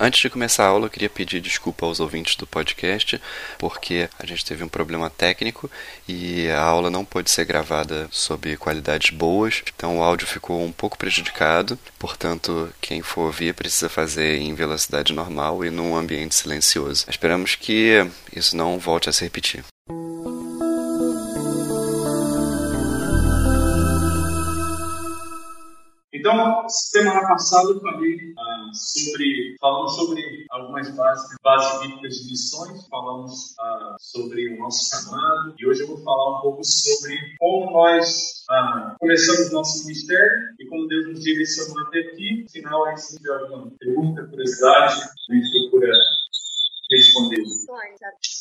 Antes de começar a aula, eu queria pedir desculpa aos ouvintes do podcast, porque a gente teve um problema técnico e a aula não pôde ser gravada sob qualidades boas, então o áudio ficou um pouco prejudicado. Portanto, quem for ouvir precisa fazer em velocidade normal e num ambiente silencioso. Esperamos que isso não volte a se repetir. Então, semana passada eu falei ah, sobre, falamos sobre algumas bases, bases bíblicas de missões, falamos ah, sobre o nosso chamado e hoje eu vou falar um pouco sobre como nós ah, começamos nosso ministério e como Deus nos direcionou até aqui. No final, aí se tiver alguma pergunta, curiosidade, a gente procura responder.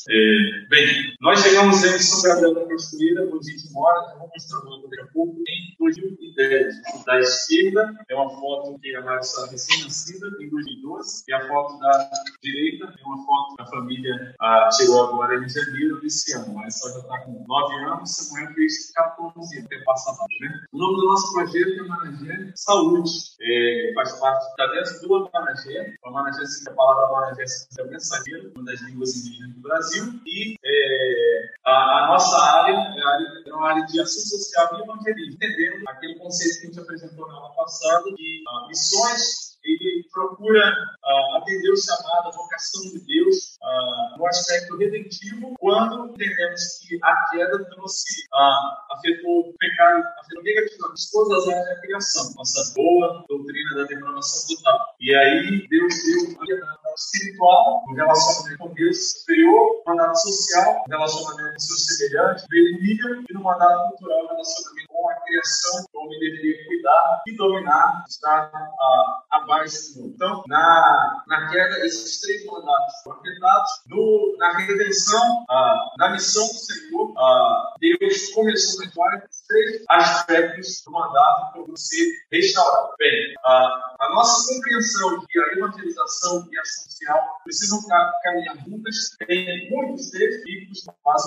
É, bem, nós chegamos em São Gabriel da Construída, onde a gente mora, eu vou mostrar daqui a pouco, em 2010. Da esquerda é uma foto que a Mari está recém-nascida, em 2012, e a foto da direita é uma foto da família a, chegou agora em janeiro desse ano, mas só já está com 9 anos, Samuel fez 14 anos, tem passado, né? O nome do nosso projeto é Managé Saúde, é, faz parte da dessa do Managé, a Managé, a palavra Managé é mensageiro, uma das línguas indígenas do Brasil, e é, a, a, nossa área é, área é, uma área de ação social e evangelismo, entendendo aquele conceito que a gente apresentou na aula passada de uh, missões ele procura uh, atender o chamado, a vocação de Deus uh, no aspecto redentivo, quando entendemos que a queda trouxe, uh, afetou o pecado, afetou negativamente todas as áreas da criação, nossa boa doutrina da depravação total. E aí Deus deu a espiritual, o relacionamento com Deus superior, o mandato social, o relacionamento com seus semelhantes, nível e no mandato cultural, o relacionamento com a criação, como ele deveria cuidar e dominar, estar uh, abaixo do mundo. Então, na, na queda, esses três mandatos foram afetados. No, na redenção, uh, na missão do Senhor, uh, Deus começou a história com três aspectos do mandato para ser restaurado. Bem, a nossa compreensão de a evangelização e a social precisam caminhar juntas. Tem muitos textos bíblicos mas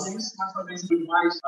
também os mais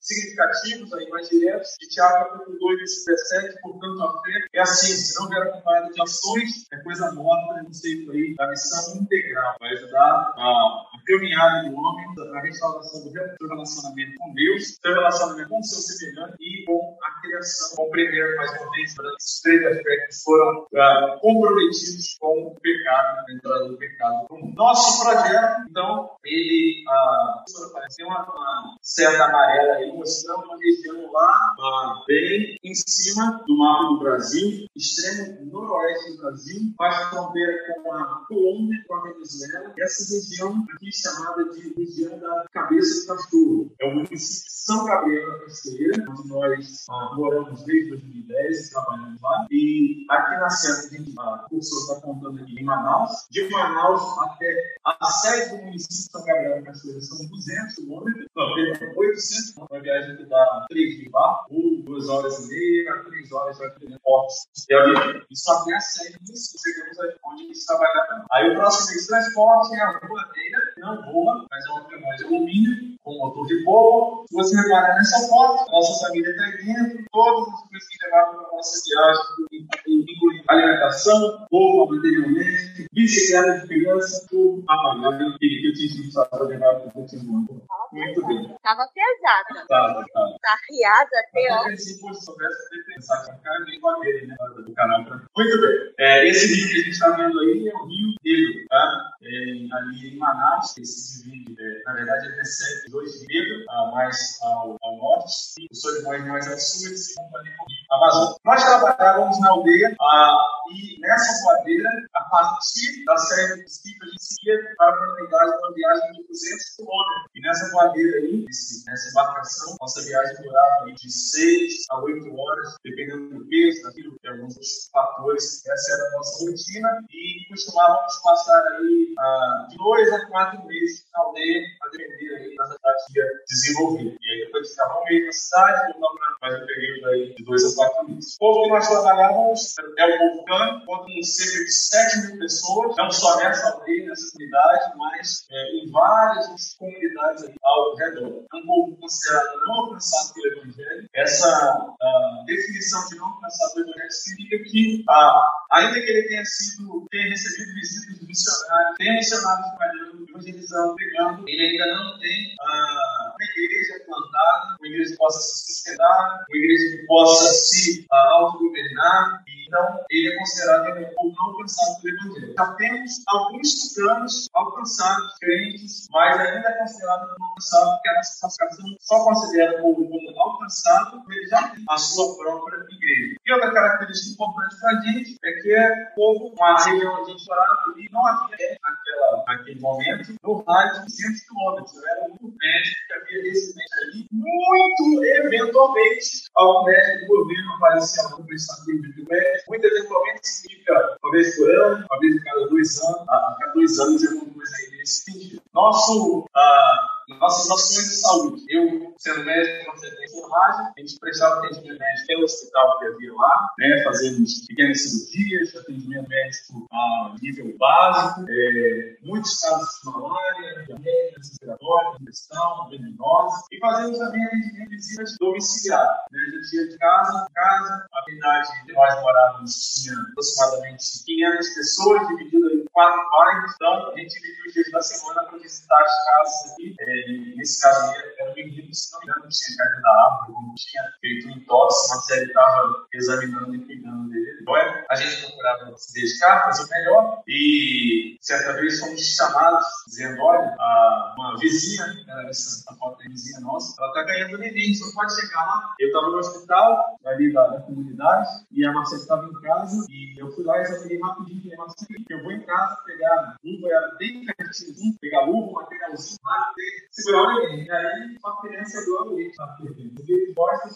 significativos, aí, mais diretos de Tiago capítulo 2, versículo 17, portanto a fé é assim, se não vier acompanhada de ações, é coisa morta, não sei por aí, da missão integral, vai ajudar a, a caminhada do homem, a restauração do seu relacionamento com Deus, seu relacionamento com o seu semelhante e com a criação. Compreender mais uma vez, esses três aspectos foram uh, comprometidos com o pecado, a entrada do pecado no mundo. Nosso projeto, então, ele uh, tem uma, uma certa amarela aí, mostrando uma região lá ah, bem em cima do mapa do Brasil, extremo noroeste do Brasil, faz fronteira com a Colômbia, com a Venezuela. Essa região aqui é chamada de região da Cabeça do Cachorro. É o município de São Gabriel da Cachoeira, onde nós ah, moramos desde 2010 e trabalhamos lá. E aqui na Serra, a cursor está contando aqui em Manaus. De Manaus até a sede do município de São Gabriel da Cachoeira são 200 quilômetros, não, 800 uma viagem que dá 3 de barco ou duas horas e meia, três horas vai ter portos de avião. E só tem a sede chegamos onde a gente trabalha. Aí o próximo de transporte é a voadeira, não voa, mas é uma caminhão de alumínio, com motor de voo. Se você reparar nessa foto, nossa família está dentro, todas as coisas que levaram para a nossa viagem, incluindo alimentação, roupa, materialmente, bicicleta de criança, tudo apagado, e que eu tinha que levar para o continuo. Muito bem. Tava pesada. Tava, tava. Tá riada até, ó. Se fosse soubesse, eu que ficar bem com a dele, né? Do canal. Muito bem. É, esse vídeo que a gente está vendo aí é o Rio Negro, tá? É, ali em Manaus, esse vídeo, é, na verdade, ele recebe dois Negro, ah, mais ao, ao norte, e o Solimões mais ao sul, e segundo ali com o Amazonas. Nós trabalhávamos na aldeia, ah, e nessa voadeira, a partir da série do Esquipe, a gente seguia para a comunidade uma viagem de 200 quilômetros. E nessa voadeira aí, nessa embarcação, nossa viagem durava de 6 a 8 horas, dependendo do peso, daquilo, de alguns fatores. Essa era a nossa rotina e costumávamos passar aí de 2 a 4 meses aldeia, a depender aí das atividades desenvolver. E aí mês na cidade, voltava mais um período aí de 2 a 4 meses. O povo que nós trabalhávamos é o povo Canaã, conta com cerca de 7 mil pessoas, não só nessa aldeia, nessa comunidade, mas é, em várias comunidades ao redor. É um povo considerado não alcançado pelo Evangelho. Essa definição de não alcançado pelo Evangelho significa que, ainda que ele tenha sido, tenha recebido visitas de missionários, tenha missionários trabalhando, evangelizando, pregando, ele ainda não tem uma igreja plantada, uma igreja que possa se sustentar, uma igreja que possa se autogovernar. Então, ele é considerado um povo não alcançado pelo Evangelho. Já temos alguns tucanos alcançados, crentes, mas ainda é considerado não alcançado, porque a nossa classificação só considera o povo alcançado, ele já tem a sua própria igreja. E outra característica importante para a gente é que é povo, uma região gente morava ali, não havia naquele momento, no rádio de 200 quilômetros. Era um médico que havia residente ali, muito eventualmente, ao médico do governo aparecia no prestador de muito eventualmente significa uma vez por ano, uma vez a cada dois anos, a cada dois anos alguma coisa aí nesse sentido. Nosso. Uh, nossas ações de saúde. Eu, sendo médico, você tem enfermagem, a gente prestava atendimento médico pelo hospital que havia lá, né, fazemos pequenas cirurgias, atendimento médico a nível básico, é, muitos casos de malária, diarreia, respiratória, infecção, venenosa, e fazemos também atendimento de visitas domiciliares. Né, a gente ia de casa em casa, a unidade que nós morávamos tinha aproximadamente 500 pessoas, divididas em quatro bairros, então a gente dividiu os dias da semana para visitar as casas aqui. É, nesse caso aí, era um menino, se não me engano, tinha caído da árvore, não tinha feito um entorse, mas ele estava examinando e cuidando dele. Então, a gente procurava se dedicar, fazer o melhor, e certa vez fomos chamados, dizendo: olha, uma vizinha, era essa a foto da vizinha nossa, ela está ganhando neném, só pode chegar lá. Eu estava no hospital, ali da, da comunidade, e a Marcela estava em casa, e eu fui lá e examinei rapidinho, falei, Marcela, eu vou em casa pegar luva, era bem pertinho, pegar luva, materialzinho, segurar o neném. E aí, uma criança do ambiente,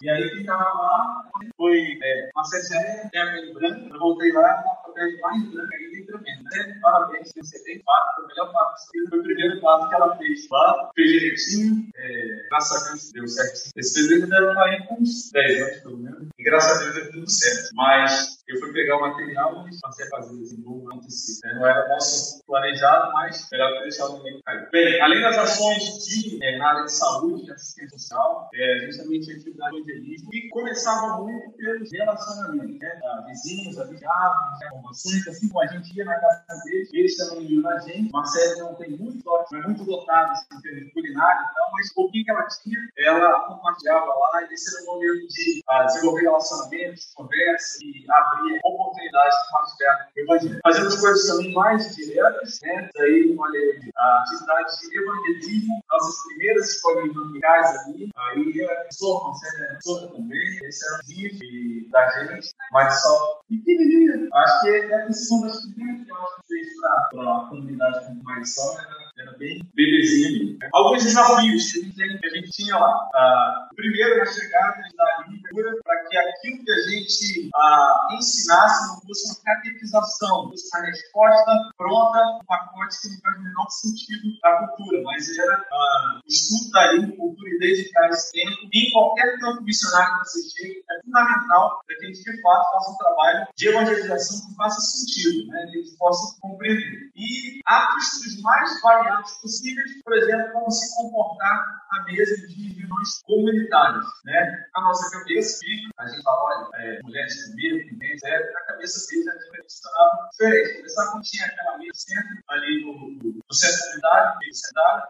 e aí, estava lá foi é, uma sete tem a pele branca, eu voltei lá, uma pele mais branca ainda e tremenda. Né? Parabéns, você tem fato, foi o melhor fato Foi o primeiro fato que ela fez lá, fez direitinho, é, graças a Deus deu certo. Esse bebê deve estar aí com uns 10 anos, pelo menos, e graças a Deus deu tudo certo. Mas eu fui pegar o material e passei a fazer assim, não acontecer. Né? Não era nosso planejado, mas que deixar o momento cair. Bem, além das ações de, é, na área de saúde, de assistência social, é, a também tinha atividade de evangelismo e começava muito pelos relacionamentos, né? Da vizinhos, amigos, informações, assim como a gente ia na casa deles, eles também iam na gente. Marcelo não tem muito mas muito dotado assim, em termos de culinária, então, mas o pouquinho que ela tinha, ela compartilhava lá e esse era o momento de uh, desenvolver relacionamentos, conversa e abrir oportunidades de compartilhar o evangelho. Fazemos coisas também mais diretas, né? Daí, olha aí, a atividade de evangelismo, nossas primeiras escolas dominicais ali, aí a Sorma, né? Sorma também, esse era o dia da gente, mas só pequenininha. Acho que é a segunda que eu acho que fez para a comunidade com mais só, né? Era bem bebezinho. Né? Alguns desafios que a gente, tinha lá. Ah, primeiro era chegar da língua para que aquilo que a gente ah, ensinasse não fosse uma catequização, fosse uma resposta pronta, um pacote que não faz o menor sentido para a cultura, mas era ah, estudo da língua, cultura e dedicar esse tempo. E em qualquer campo missionário que você chegue, é fundamental para que a gente, de fato, faça um trabalho de evangelização que faça sentido, né? que a gente possa compreender. E atos mais variados variáveis possíveis, por exemplo, como se comportar à mesa de reuniões comunitárias. Né? A nossa cabeça, a gente fala, olha, é, mulheres comigo, mulheres, é, a cabeça a gente funcionava diferente. Começar quando tinha aquela mesa sempre ali no, no, no centro comunitário,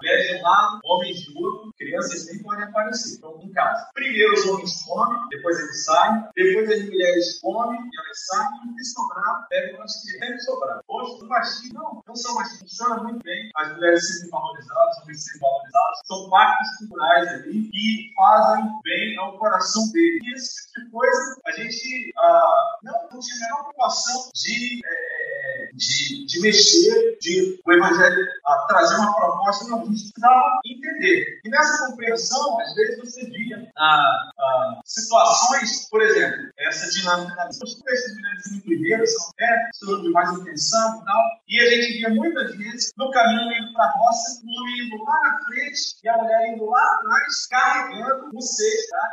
mulheres de um lado, homens de outro, crianças nem podem aparecer. Então, em casa. Primeiro os homens comem, depois eles saem, depois as mulheres comem, elas saem, e sobrar, pegam as que devem sobrar. Hoje, o machismo, não, não são machistas, funciona muito bem. As mulheres serem valorizadas, homens serem valorizados, são partes culturais ali que fazem bem ao coração dele. E esse tipo de coisa, a gente ah, não, não tinha a menor preocupação de, é, de, de, mexer, de o evangelho ah, trazer uma proposta, não, a precisava entender. E nessa compreensão, às vezes você via ah, ah, situações, por exemplo, essa dinâmica da. Os textos de primeiro são de mais intenção e tal, e a gente via muitas vezes no caminho indo para a roça, o homem indo lá na frente e a mulher indo lá atrás, carregando o cesto, tá?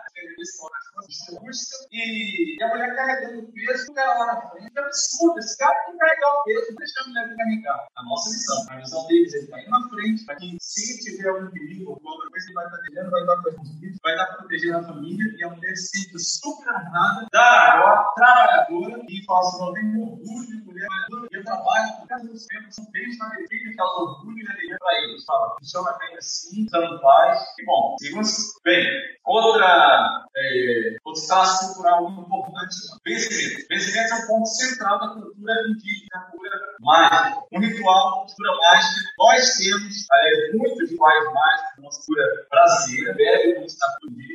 E, e a mulher carregando o peso, o cara lá na frente. É absurdo, esse cara tem que carregar o peso, deixar a mulher carregar. A nossa missão, a missão deles, ele vai ir na frente, para que se tiver algum perigo, alguma coisa, ele vai estar protegendo, vai estar protegendo, vai estar protegendo a família, e a mulher se sente super armada, da trabalhadora, e fala assim: não tem orgulho de mulher trabalhadora, eu trabalho com todos os tempos, são bem estabelecidos, que elas orgulho e alegria para eles. Fala, funciona bem assim, em paz, que bom. Segundo, bem, outra, é, outro traço cultural importante, vencimento. Vencimento é um ponto central da cultura indígena, cultura mágica. Um ritual, cultura mágica, nós temos é, muitos rituais mágicos na nossa brasileira, bebe como está.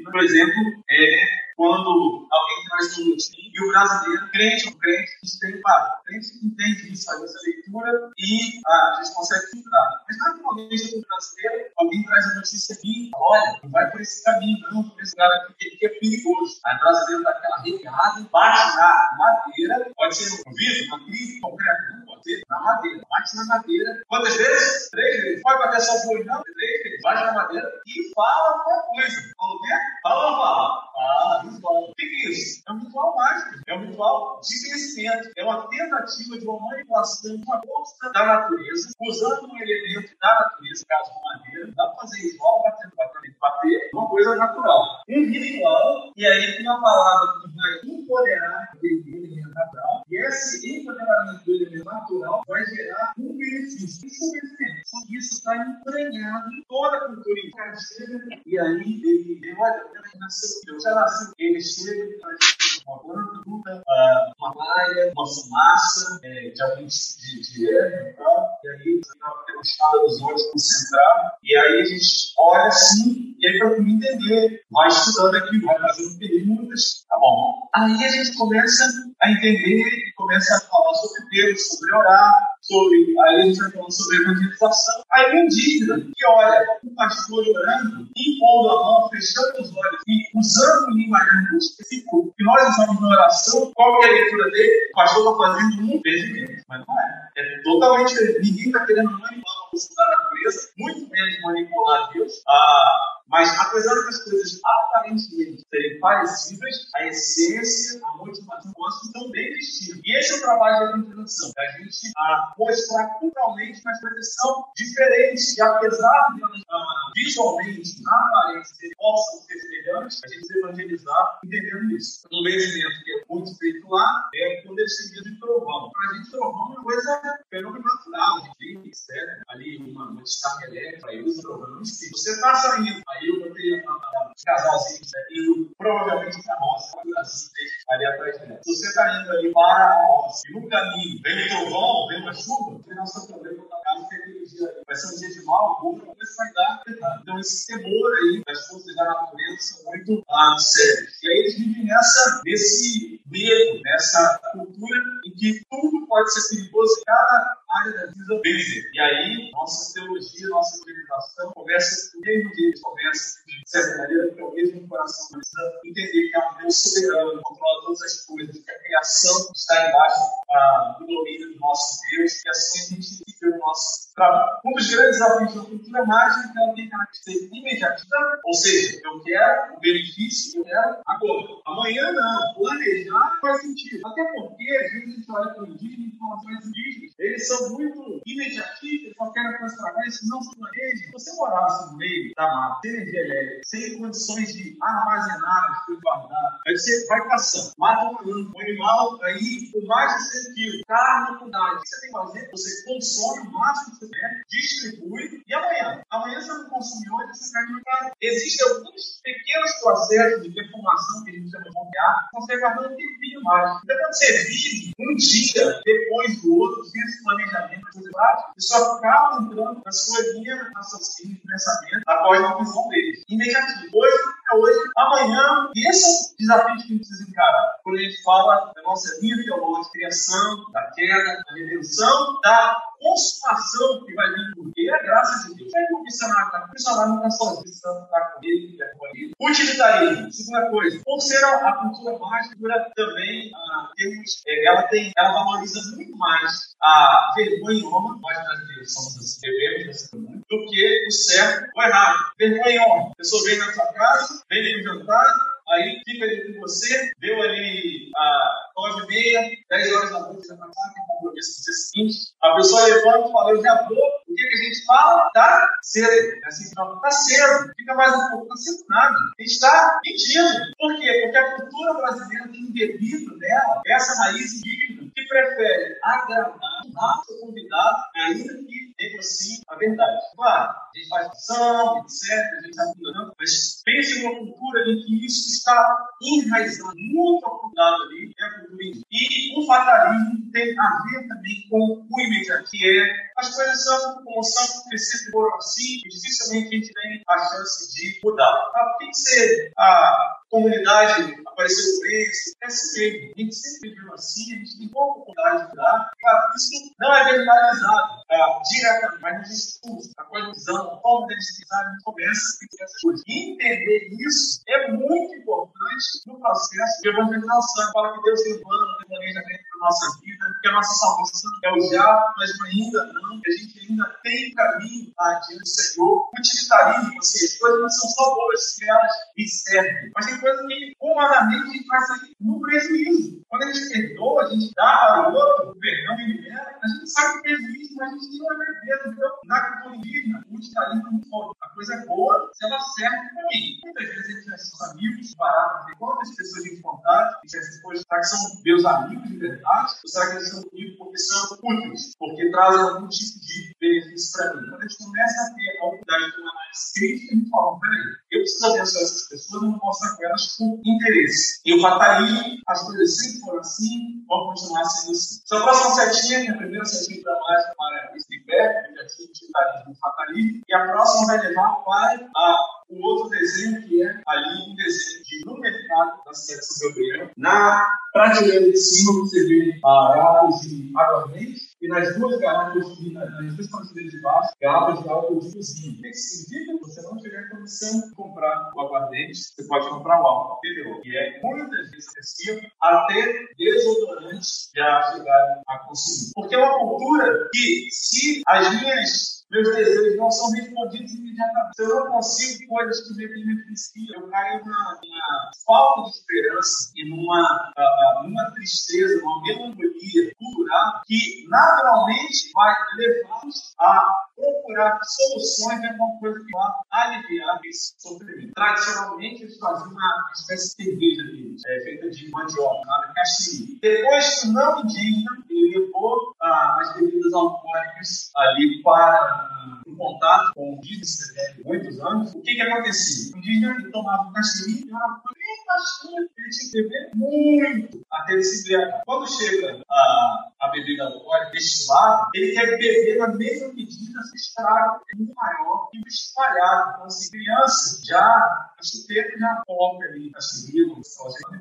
Por exemplo, é quando alguém traz um lutim e o brasileiro, crente ou crente, gente tem, claro, crente entende isso, faz essa leitura e ah, a gente consegue filtrar. Mas naturalmente, no brasileiro, alguém traz a notícia aqui, olha, não vai por esse caminho, não, por esse lugar aqui, que é perigoso. Aí o brasileiro dá aquela revirada, bate na madeira, pode ser no vidro, uma crise concreta, pode na madeira, bate na madeira. Quantas vezes? Três vezes. Pode bater só o não? Três vezes. Bate na madeira e fala alguma coisa. Fala o quê? Fala ou fala? Fala, ritual. O que é isso? É um ritual mágico, é um ritual de crescimento, é uma tentativa de uma manipulação uma força da natureza, usando um elemento da natureza, caso de madeira, dá para fazer igual, batendo, batendo, bater, uma coisa natural. Um ritual, e aí tem uma palavra que vai empoderar aquele elemento natural, e esse empoderamento do elemento natural vai gerar um benefício. Isso é benefício. Isso está entranhado em toda a cultura indígena. E aí ele, olha, ele nasceu, eu já nasci, ele chega e faz uma planta, uma malha, uma fumaça é, de algum de, e tal, e aí tem uma estado dos olhos concentrado, e aí a gente olha assim, e aí para entender, vai estudando aqui, vai fazendo perguntas, tá bom. Aí a gente começa a entender e começa a falar sobre Deus, sobre orar, sobre, aí a gente vai falando sobre evangelização. Aí um indígena que olha um pastor orando, impondo a mão, fechando os olhos e usando um linguagem específico, que nós estamos na oração, qual é a leitura dele? O pastor está fazendo um impedimento, mas não é. É totalmente diferente. Ninguém está querendo manipular a força da natureza, muito menos manipular Deus. Ah, mas, apesar das coisas aparentemente serem parecidas, a essência, a motivação, o são bem distintos. E esse é o trabalho da evangelização, a gente a mostrar culturalmente que as coisas são diferentes. E apesar de visualmente, na aparência, possam ser semelhantes, a gente evangelizar entendendo isso. Um exemplo que é muito feito lá é quando eles se de trovão. Para a gente, trovão é uma coisa fenômeno natural. A gente tem, ali uma, descarga elétrica, aí usa trovão em si. Você está saindo, aí eu botei um casalzinho indo provavelmente para a roça, ali atrás dela. Você está indo ali para a e no caminho vem trovão, vem uma chuva, não seu problema com a casa que aquele aí vai ser um dia de mal, alguma coisa vai dar. Então esse temor aí das forças da natureza são muito ah, sérios. E aí eles vivem nessa, nesse medo, nessa cultura em que tudo pode ser perigoso cada área da vida deles. E aí, nossa teologia, nossa civilização começa, o mesmo começa, de certa maneira, porque é o mesmo coração entender que há um Deus soberano, controla todas as coisas, que a criação está embaixo ah, do domínio do nosso Deus, e assim a gente o nosso trabalho. Um dos grandes desafios da cultura mágica é que ela tem característica imediatista, ou seja, eu quero o benefício, eu quero agora. Amanhã não, planejar faz sentido. Até porque, às vezes, a gente olha para o indígena e fala para os indígenas, eles são muito imediatistas, só querem transformar isso, não se planejam. Você morasse no meio da mata, sem energia elétrica, sem condições de armazenar as coisas guardar, aí você vai caçando, mata um, animal aí com mais de 100 quilos, carne com. O que você tem que fazer? Você consome o máximo que você quer, distribui, e amanhã? Amanhã você não consumiu, hoje você cai no mercado. Existem alguns pequenos processos de defumação que a gente chama de confiar, que você um tempinho mais. Então, quando você vive um dia depois do outro, sem esse planejamento, você só acaba entrando na sua linha raciocínio, de pensamento, após a visão dele. Imediatamente. Hoje é hoje, amanhã, e esse é o desafio que a gente precisa encarar. Quando a gente fala da nossa vida teológica, criação, da queda, da redenção, da consumação que vai vir por E é a graça de Deus. É que o missionário está o missionário está sozinho, está com ele, está com ele. Utilitarismo, segunda coisa. Por ser a, a cultura mais, cultura também, ah, temos, é, ela, tem, ela valoriza muito mais a vergonha em honra, nós brasileiros somos assim, devemos assim, do que o certo ou errado. Vergonha em honra. A pessoa vem na sua casa, vem no jantar, aí fica ali com você, deu ali a nove e meia, dez horas da noite, já passar, tem compromisso no dia seguinte, a pessoa levanta e fala, eu já vou, o que, a gente fala? Tá cedo. É assim que tá cedo, fica mais um pouco, tá cedo nada. A gente está mentindo. Por quê? Porque a cultura brasileira tem embebido nela essa raiz indígena que prefere agradar o seu convidado, ainda que negocie a verdade. Claro, a gente faz ação, etc., a gente está não, mas pense em uma cultura em que isso está enraizado, muito aprofundado ali, é a cultura indígena. E o fatalismo tem a ver também com o imediato, que é as coisas são como são, sempre foram assim, e dificilmente a gente tem a chance de mudar. Ah, por que, você, a comunidade apareceu preso? É assim mesmo. A gente sempre viveu assim, a gente tem pouca oportunidade de mudar. Claro, isso não é verbalizado ah, diretamente, mas no discurso, a colisão, a forma de utilizar, a gente começa a ter essas coisas. Entender isso é muito importante no processo de evangelização. Fala que Deus tem um plano, tem planejamento para a nossa vida, que a nossa salvação é o já, mas ainda não, que a gente ainda tem caminho adiante do Senhor. Utilitarismo, assim, as coisas não são só boas se elas me servem, mas tem coisas que humanamente a gente faz no prejuízo. Quando a gente perdoa, a gente dá para o outro o perdão e libera, a gente sabe o prejuízo, mas a gente não é verdadeiro. Então, na cultura indígena, o utilitarismo não for a coisa é boa se ela serve para mim. Muitas vezes a gente tem seus amigos, ver quantas pessoas de contato, será que são meus amigos de verdade? Ou será que eles são comigo porque são úteis, porque trazem algum tipo de benefício para mim? Quando a gente começa a ter a oportunidade de uma análise crítica, a gente fala, peraí, eu preciso abençoar essas pessoas, eu não posso estar com elas por interesse. E o fatalismo, as coisas sempre foram assim, vão continuar sendo assim. Essa próxima setinha, que é a primeira setinha para mais para esse pé, que já tinha utilitarismo e fatalismo, e a próxima vai levar para a, o outro desenho, que é ali um desenho de no mercado da cidade de Gabriel. Na prateleira de cima você vê garrafas de aguardente e nas duas garrafas, nas duas prateleiras de baixo, garrafas de álcool de cozinha. O que significa? Você não tiver condição de comprar o aguardente, você pode comprar o álcool PDO, que é muitas vezes acessível, até desodorantes já chegarem a consumir. Porque é uma cultura que, se as minhas meus desejos não são respondidos imediatamente. Eu não consigo coisas que me beneficiam, eu caio numa, falta de esperança e numa, numa tristeza, numa melancolia cultural que naturalmente vai levar-nos a procurar soluções de alguma coisa que vá aliviar esse sofrimento. Tradicionalmente, eles faziam uma espécie de cerveja é, feita de mandioca, chamada caxiri. Depois que não indígena, ele levou ah, as bebidas alcoólicas ali para em contato com indígenas há muitos anos, o que que acontecia? O indígena tomava um caxiri e era baixinho, tinha que beber muito até ele se embriagar. Quando chega a, a bebida alcoólica destilada, ele quer beber na mesma medida, se estraga, é muito maior que o espalhado. Então, assim, criança já, a chuteira já coloca ali caxiri, então,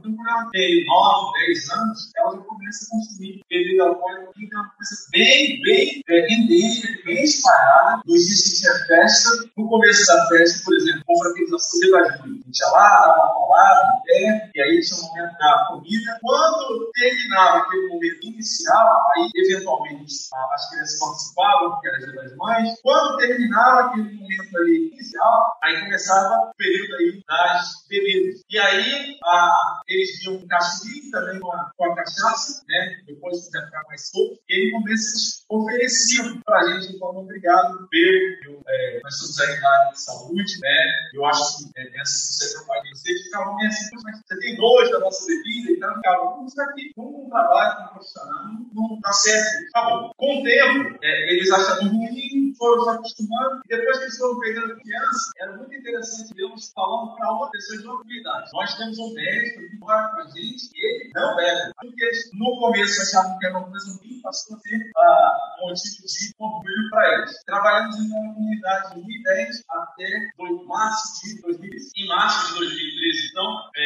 quando ela tem 9, 10 anos, ela já começa a consumir bebida alcoólica, que é uma coisa bem, bem é, endêmica, bem espalhada. Dias que tinha festa, no começo da festa, por exemplo, confraternização de evangelho. A gente ia lá, dava uma palavra, pé, e aí tinha o momento da comida. Quando terminava aquele momento inicial, aí eventualmente as crianças participavam, porque era dia das mães. Quando terminava aquele momento ali inicial, aí começava o período aí das bebidas. E aí a, eles viam um castigo também com a, com a cachaça, né? Depois já ficar mais solto. E aí eles ofereciam para a gente forma obrigado, beijo. É, nós estamos aí na área de saúde, né? Eu acho que é, essa, isso é vocês. Ficavam meio você tem dois da nossa bebida, então ficava, vamos aqui, vamos um trabalho, com profissional, não dá certo. Tá bom. Com o tempo, é, eles acharam ruim, foram se acostumando, e depois que eles foram pegando criança, era muito interessante vermos falando para uma pessoa de. Nós temos um médico que mora com a gente, e ele não bebe. Porque eles, no começo, achavam que era uma coisa ruim, passou a uh, um tipo de orgulho para eles. Trabalhamos em uma comunidade de 2010 até março de 2013. Em março de 2013, então, é,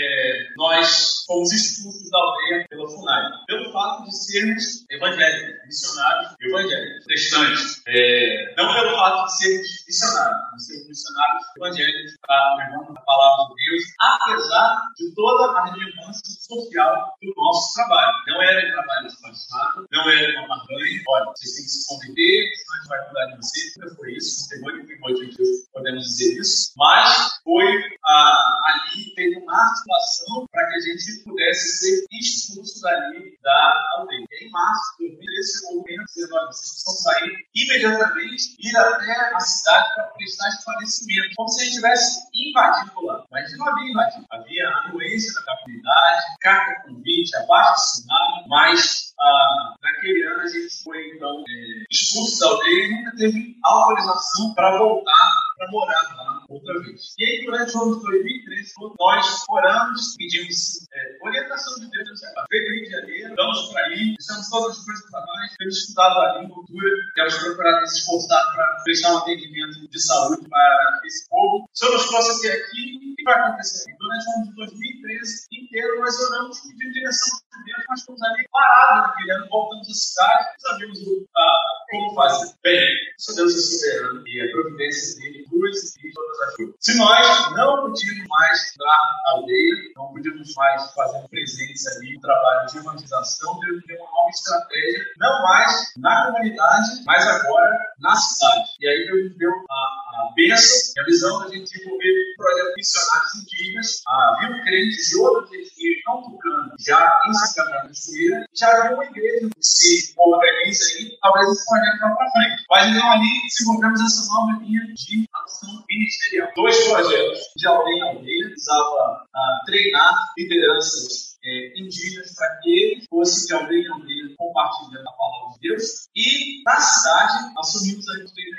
nós fomos expulsos da aldeia pela FUNAI, pelo fato de sermos evangélicos, missionários evangélicos, protestantes. É, não pelo fato de sermos missionários, mas sermos missionários evangélicos para levando a palavra de Deus, apesar de toda a relevância social do nosso trabalho. Não era um trabalho despachado, não era uma barranha, olha, vocês têm que se conviver, senão a gente vai cuidar de vocês. Nunca foi isso, temor e temor de Deus, podemos dizer isso. Mas foi ah, ali, teve uma articulação para que a gente pudesse ser expulso dali da aldeia. Em março de 2013, chegou o momento de olha, vocês precisam sair imediatamente, ir até a cidade para prestar esclarecimento, como se a gente tivesse invadido lá. Mas não havia invadido. Havia anuência da comunidade, carta convite, abaixo assinado, mas ah, naquele ano a gente foi então é, expulso da aldeia e nunca teve autorização para voltar para morar lá outra vez. E aí, durante o ano de 2013, nós oramos, pedimos é, orientação de Deus, veio Rio de Janeiro, vamos para aí, deixamos todas as coisas para nós, temos estudado a língua, cultura, temos procurado nos esforçar para prestar um atendimento de saúde para esse povo. Se eu nos até aqui, o que vai acontecer? Durante o ano de 2013 inteiro, nós oramos pedindo direção de Deus, mas estamos ali parados naquele ano, voltamos à cidade, sabemos ah, como fazer. Bem, se Deus é soberano e a providência dele e todas as coisas. Se nós não podíamos mais dar a aldeia, não podíamos mais fazer presentes ali no trabalho de evangelização, Deus deu uma nova estratégia, não mais na comunidade, mas agora na cidade. E aí Deus deu a, a bênção e a visão da gente desenvolver um projeto missionários indígenas. Havia um crentes de outros já em Sacramento de Suíra, já havia uma igreja que se organiza aí, talvez esse projeto vá para frente. Mas então ali desenvolvemos essa nova linha de ação ministerial. Dois projetos de aldeia em aldeia, precisava uh, treinar lideranças é, indígenas para que eles fossem de aldeia em aldeia compartilhando a palavra de Deus. E na cidade, assumimos a igreja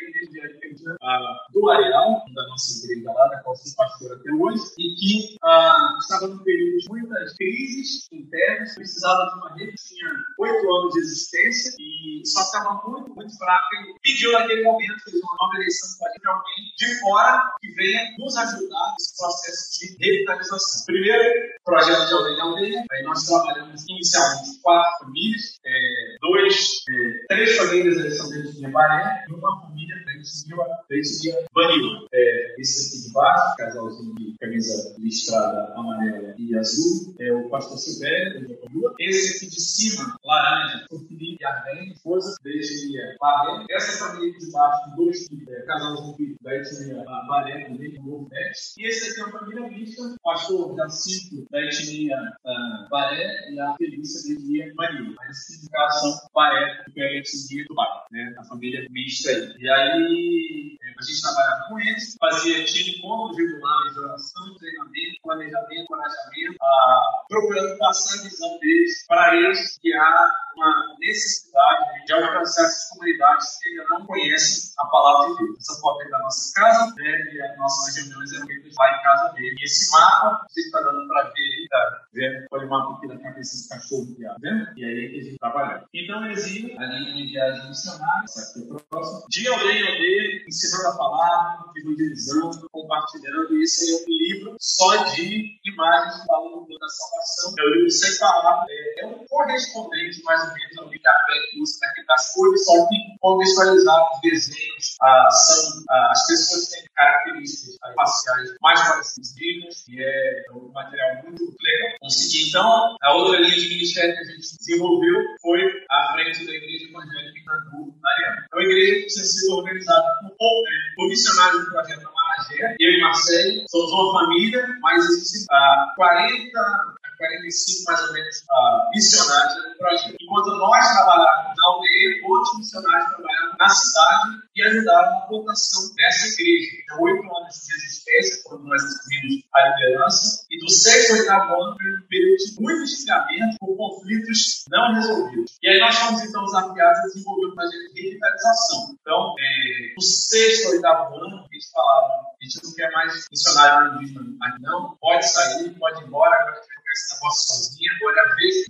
do Areal, da nossa igreja lá, da qual sou pastor até hoje, e que uh, estava num período de muitas crises internas, precisava de uma rede, tinha oito anos de existência e só estava muito, muito fraca e pediu naquele momento, uma nova eleição para alguém de fora que venha nos ajudar nesse processo de revitalização. Primeiro, projeto de aldeia aldeia, aí nós trabalhamos inicialmente quatro famílias, é, dois, é, três famílias eles são dentro de Baré e uma família dentro de Banil. É, esse aqui de baixo, casalzinho de camisa listrada amarela e azul, é o pastor Silvério, Esse aqui de cima, laranja, o Felipe Arden, esposa desde Baré. Essa família aqui de baixo, com dois filhos, é, casalzinho da etnia Baré, também, com novo E esse aqui é uma família mista, pastor Jacinto, da etnia uh, Baré, e a Felícia da etnia Manil. Mas esse caso são Baré, que pega esse dia do Baré, né? A família mista aí. E aí, a gente trabalhava com eles, fazia, tinha encontros regulares de oração, treinamento, planejamento, planejamento, ah, procurando passar a visão deles para eles que há uma necessidade de alcançar essas comunidades que ainda não conhecem a palavra de Deus. Essa foto é da nossa casa, né, e as nossas reuniões eram feitas lá em casa dele. E esse mapa, você está dando para ver aí, tá vendo? Olha o mapa aqui da cabeça desse cachorro que né? E aí a gente trabalha. Então, exílio, a linha de viagem missionária, essa aqui é próxima, de aldeia em aldeia, ensinando a palavra, evangelizando, compartilhando. E esse é um livro só de imagens falando da salvação. É o livro separado, é, é um correspondente mais ou menos café que para das cores, só que contextualizar os desenhos, ah, são, ah, as pessoas têm características ah, faciais mais parecidas e é um material muito legal. Consegui, então, a outra linha de ministério que a gente desenvolveu foi à frente da Igreja Evangélica Cantu, Ariana. Então, a igreja precisa ser organizada por, por missionários do projeto Amaragé, eu e Marcelo, somos uma família, mas existem ah, 40 45 mais ou menos uh, missionários no projeto. Enquanto nós trabalhávamos na aldeia, outros missionários trabalhavam na cidade e ajudaram na plantação dessa igreja. Então, oito anos de existência, quando nós assumimos a liderança, e do sexto ao oitavo ano foi um período de muito esfriamento por conflitos não resolvidos. E aí nós fomos então desafiados a desenvolver um projeto de revitalização. Então, é, do sexto ao oitavo ano, a gente falava, a gente não quer mais missionário indígena aqui não, pode sair, pode ir embora, agora a gente esse negócio sozinho, agora a vez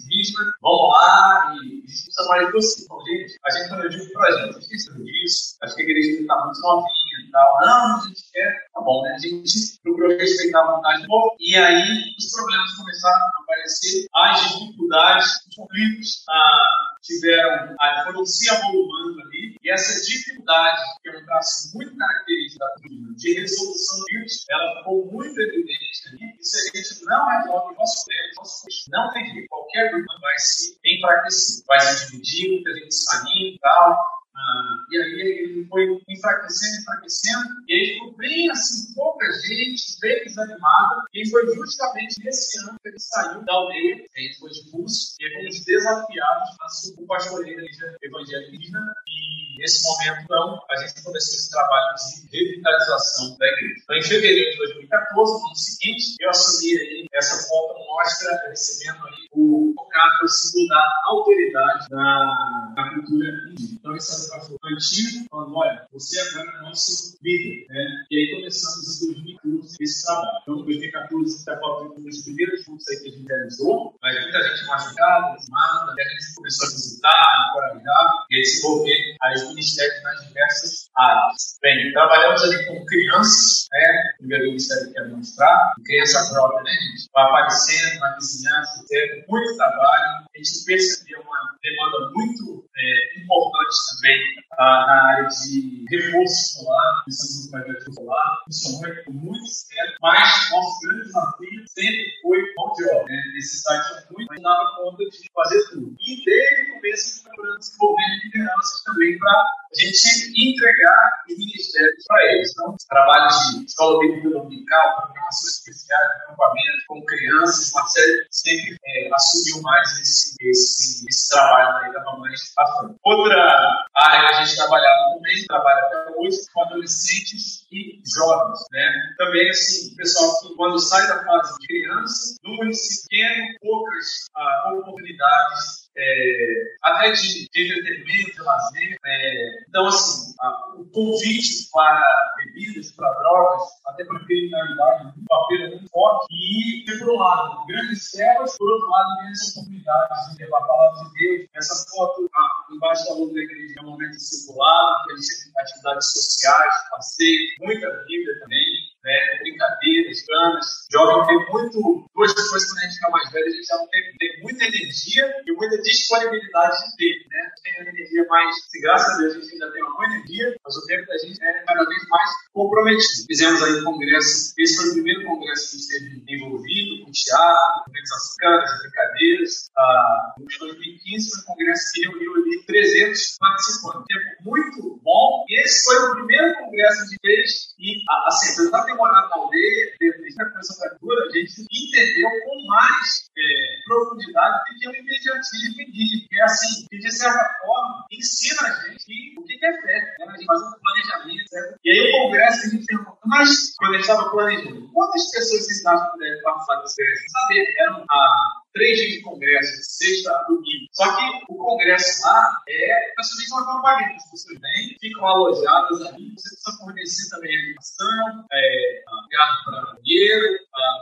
vamos lá, e precisa mais de você. Então, gente, a gente, quando eu digo a gente precisa disso, acho que a igreja está muito novinha e tal. Não, a gente quer, tá bom, né? A gente procurou respeitar a vontade do povo, e aí os problemas começaram a aparecer, as dificuldades, os conflitos ah, tiveram, ah, foram se avolumando ali, e essa dificuldade, que é um traço muito característico turma de resolução de vírus, ela ficou muito evidente ali. E se a gente não resolve o nosso problema, nosso não tem jeito, qualquer grupo vai se enfraquecer, vai se dividir, muita gente saindo e tal. Ah, e aí ele foi enfraquecendo, enfraquecendo, e aí ficou bem assim, pouca gente, bem desanimada, e foi justamente nesse ano que ele saiu da aldeia, ele foi expulso, e aí fomos desafiados a subir o pastoreio da igreja evangélica, e nesse momento, então, a gente começou esse trabalho de revitalização da igreja. Então, em fevereiro de 2014, no ano seguinte, eu assumi aí, essa foto mostra recebendo aí o tocado símbolo da autoridade na cultura indígena. Então, esse é o antigo, falando: olha, você agora é nosso líder. Né? E aí começamos em 2014 esse trabalho. Então, em 2014, está falando dos primeiros cursos aí que a gente realizou, mas muita gente machucada, desmada, a gente começou a visitar, encorajar e desenvolver aí os ministérios nas diversas áreas. Bem, trabalhamos ali com crianças, né? O ministério que quero mostrar, criança própria, né, gente? Vai aparecendo na vizinhança, teve muito trabalho, a gente percebeu uma demanda muito é, importante também na área de reforço escolar, pensamos no projeto escolar, funcionou com muito sério, mas nosso grande desafio sempre foi mão de obra. Né? Esse site é muito, mas dava conta de fazer tudo. E desde o começo, procurando desenvolver lideranças também para a gente entregar os ministérios para eles. Então, trabalho de escola bíblica dominical, programações especiais, acampamento com crianças, Marcelo sempre é, assumiu mais esse, esse, esse trabalho aí da mamãe à frente. Outra área que a gente trabalhava também, trabalha até hoje, com adolescentes e jovens. Né? Também, assim, o pessoal que quando sai da fase de criança, no município pequeno, poucas ah, oportunidades é, até de, entretenimento, de lazer. É, então, assim, a, o convite para bebidas, para drogas, até para criminalidade, um papel muito forte. E, por um lado, grandes trevas, por outro lado, grandes oportunidades de levar a palavra de Deus. Essa foto ah, embaixo da luz da igreja é um momento circular, tem atividades sociais, passeio, muita Bíblia também né? brincadeiras, planos. Jovem tem muito, duas coisas quando a gente fica mais velho, a gente já tem, tem muita energia e muita disponibilidade de tempo, né? Tem uma energia mais, graças a Deus a gente ainda tem uma boa energia, mas o tempo da gente é cada vez mais comprometido. Fizemos aí um congresso, esse foi o primeiro congresso que esteve envolvido com teatro, com canas, brincadeiras. Ah, em 2015 foi um congresso que reuniu ali 300 participantes. Um tempo muito bom. E esse foi o primeiro congresso que a gente fez e, assim, apesar de ter morado na aldeia, desde a coisa da cultura, a gente entendeu com mais é, profundidade do que o imediatismo indígena. Que é assim, que de certa forma ensina a gente o que é fé. Né? A gente faz um planejamento, certo? E aí o congresso a gente perguntou, mas quando a gente estava planejando, quantas pessoas acham que devem participar desse? Saber, eram ah, três dias de congresso, sexta, domingo. Só que o congresso lá é praticamente uma campanha. As pessoas vêm, ficam alojadas ali, você precisa fornecer também alimentação, é, lugar para banheiro,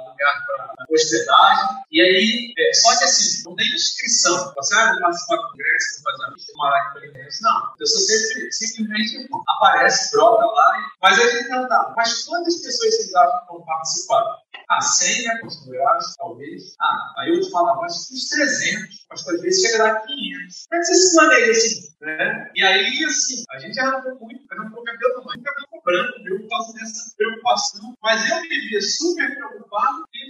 lugar para hospedagem. E aí, é, só que assim, não tem inscrição. Você vai participar do congresso, fazer uma chamar lá para congresso. Não. A pessoa sempre, simplesmente aparece, brota lá. Mas aí a gente pergunta, mas quantas pessoas vocês acham que vão participar? Ah, 100 né, considerados, talvez. Ah, aí outro fala, mas uns 300, mas vezes chega a 500. Como é que você se maneja assim? Né? E aí, assim, a gente arrancou muito, arrancou cabelo, mas nunca me cobrando, eu causa dessa preocupação. Mas eu vivia super preocupado, e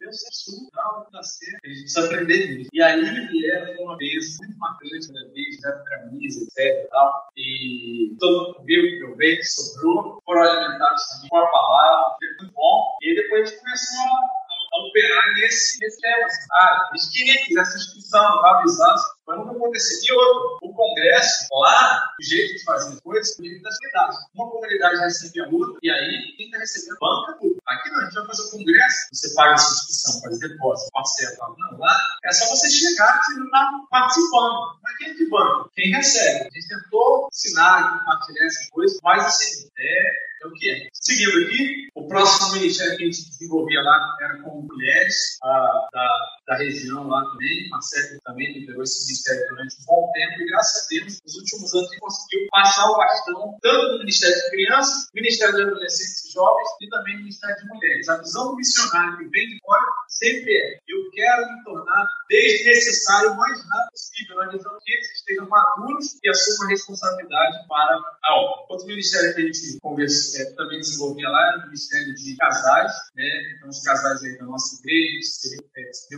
Deus é super, não, tá certo. A gente precisa aprender nisso. E aí vieram uma vez, muito marcante, uma vez, né, camisa, etc. Tal, e todo mundo viu que eu veio, sobrou, foram alimentados com a palavra, foi muito bom. E depois a gente começou a a operar nesse, nesse tema. Ah, queriam que fizesse inscrição, avisasse, mas nunca. E outro, o Congresso, lá, o jeito de fazer coisas, o jeito das cidades. Uma comunidade recebe a outra, e aí quem está recebendo banca tudo. Aqui não, a gente vai fazer o Congresso, você paga a sua inscrição, faz depósito, parcela. Não, lá é só você chegar que você não está participando. Mas quem é que banca? Quem recebe. A gente tentou ensinar, compartilhar essas coisas, mas assim, é é o que é. Seguindo aqui, próximo ministério que a gente desenvolvia lá era com mulheres a, da, da região lá também. Marcelo também liderou esse ministério durante um bom tempo e, graças a Deus, nos últimos anos, a gente conseguiu passar o bastão tanto no Ministério de Crianças, Ministério de Adolescentes e Jovens e também no Ministério de Mulheres. A visão do missionário que vem de fora sempre é: eu quero me tornar desnecessário o mais rápido possível, na visão que eles estejam maduros e assumam a responsabilidade para a obra. Outro ministério que a gente conversa, é, também desenvolvia lá era o ministério de casais, né? então os casais aí da nossa igreja se, é, se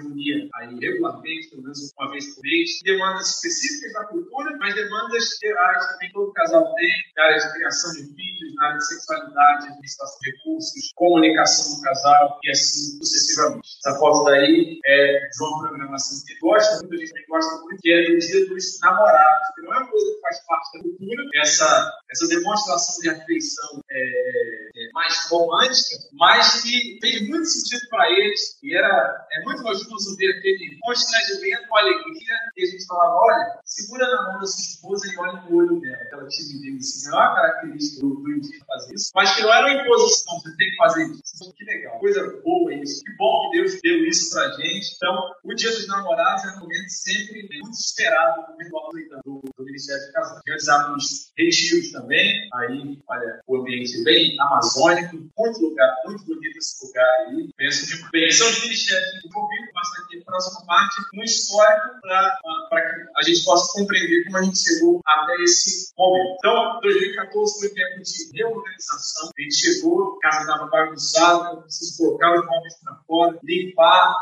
aí regularmente, pelo menos uma vez por mês, demandas específicas da cultura, mas demandas gerais também todo casal tem, na área de criação de filhos, na área de sexualidade, administração de recursos, comunicação do casal e assim sucessivamente. Essa foto daí é de uma programação que gosta muito, a gente gosta muito, que é do dia dos namorados, que não é uma coisa que faz parte da cultura, essa, essa demonstração de afeição é mais romântica, mas que fez muito sentido para eles e era é muito gostoso ver aquele constrangimento com alegria e a gente falava, olha, segura na mão da sua esposa e olha no olho dela, aquela timidez, assim, é uma característica do, do indígena fazer isso, mas que não era uma imposição, você tem que fazer isso. Que legal, coisa boa isso, que bom que Deus deu isso pra gente. Então, o Dia dos Namorados é um momento sempre muito esperado no ritual do, do Ministério de Casal. Realizamos retiros também, aí, olha, o ambiente bem amazônico, muito lugar, muito bonito esse lugar aí. Penso bem, são os ministérios envolvidos, mas aqui a próxima parte, um histórico para que a gente possa compreender como a gente chegou até esse momento. Então, 2014 foi tempo de reorganização. A gente chegou, a casa estava bagunçada, preciso colocar os móveis para fora, limpar,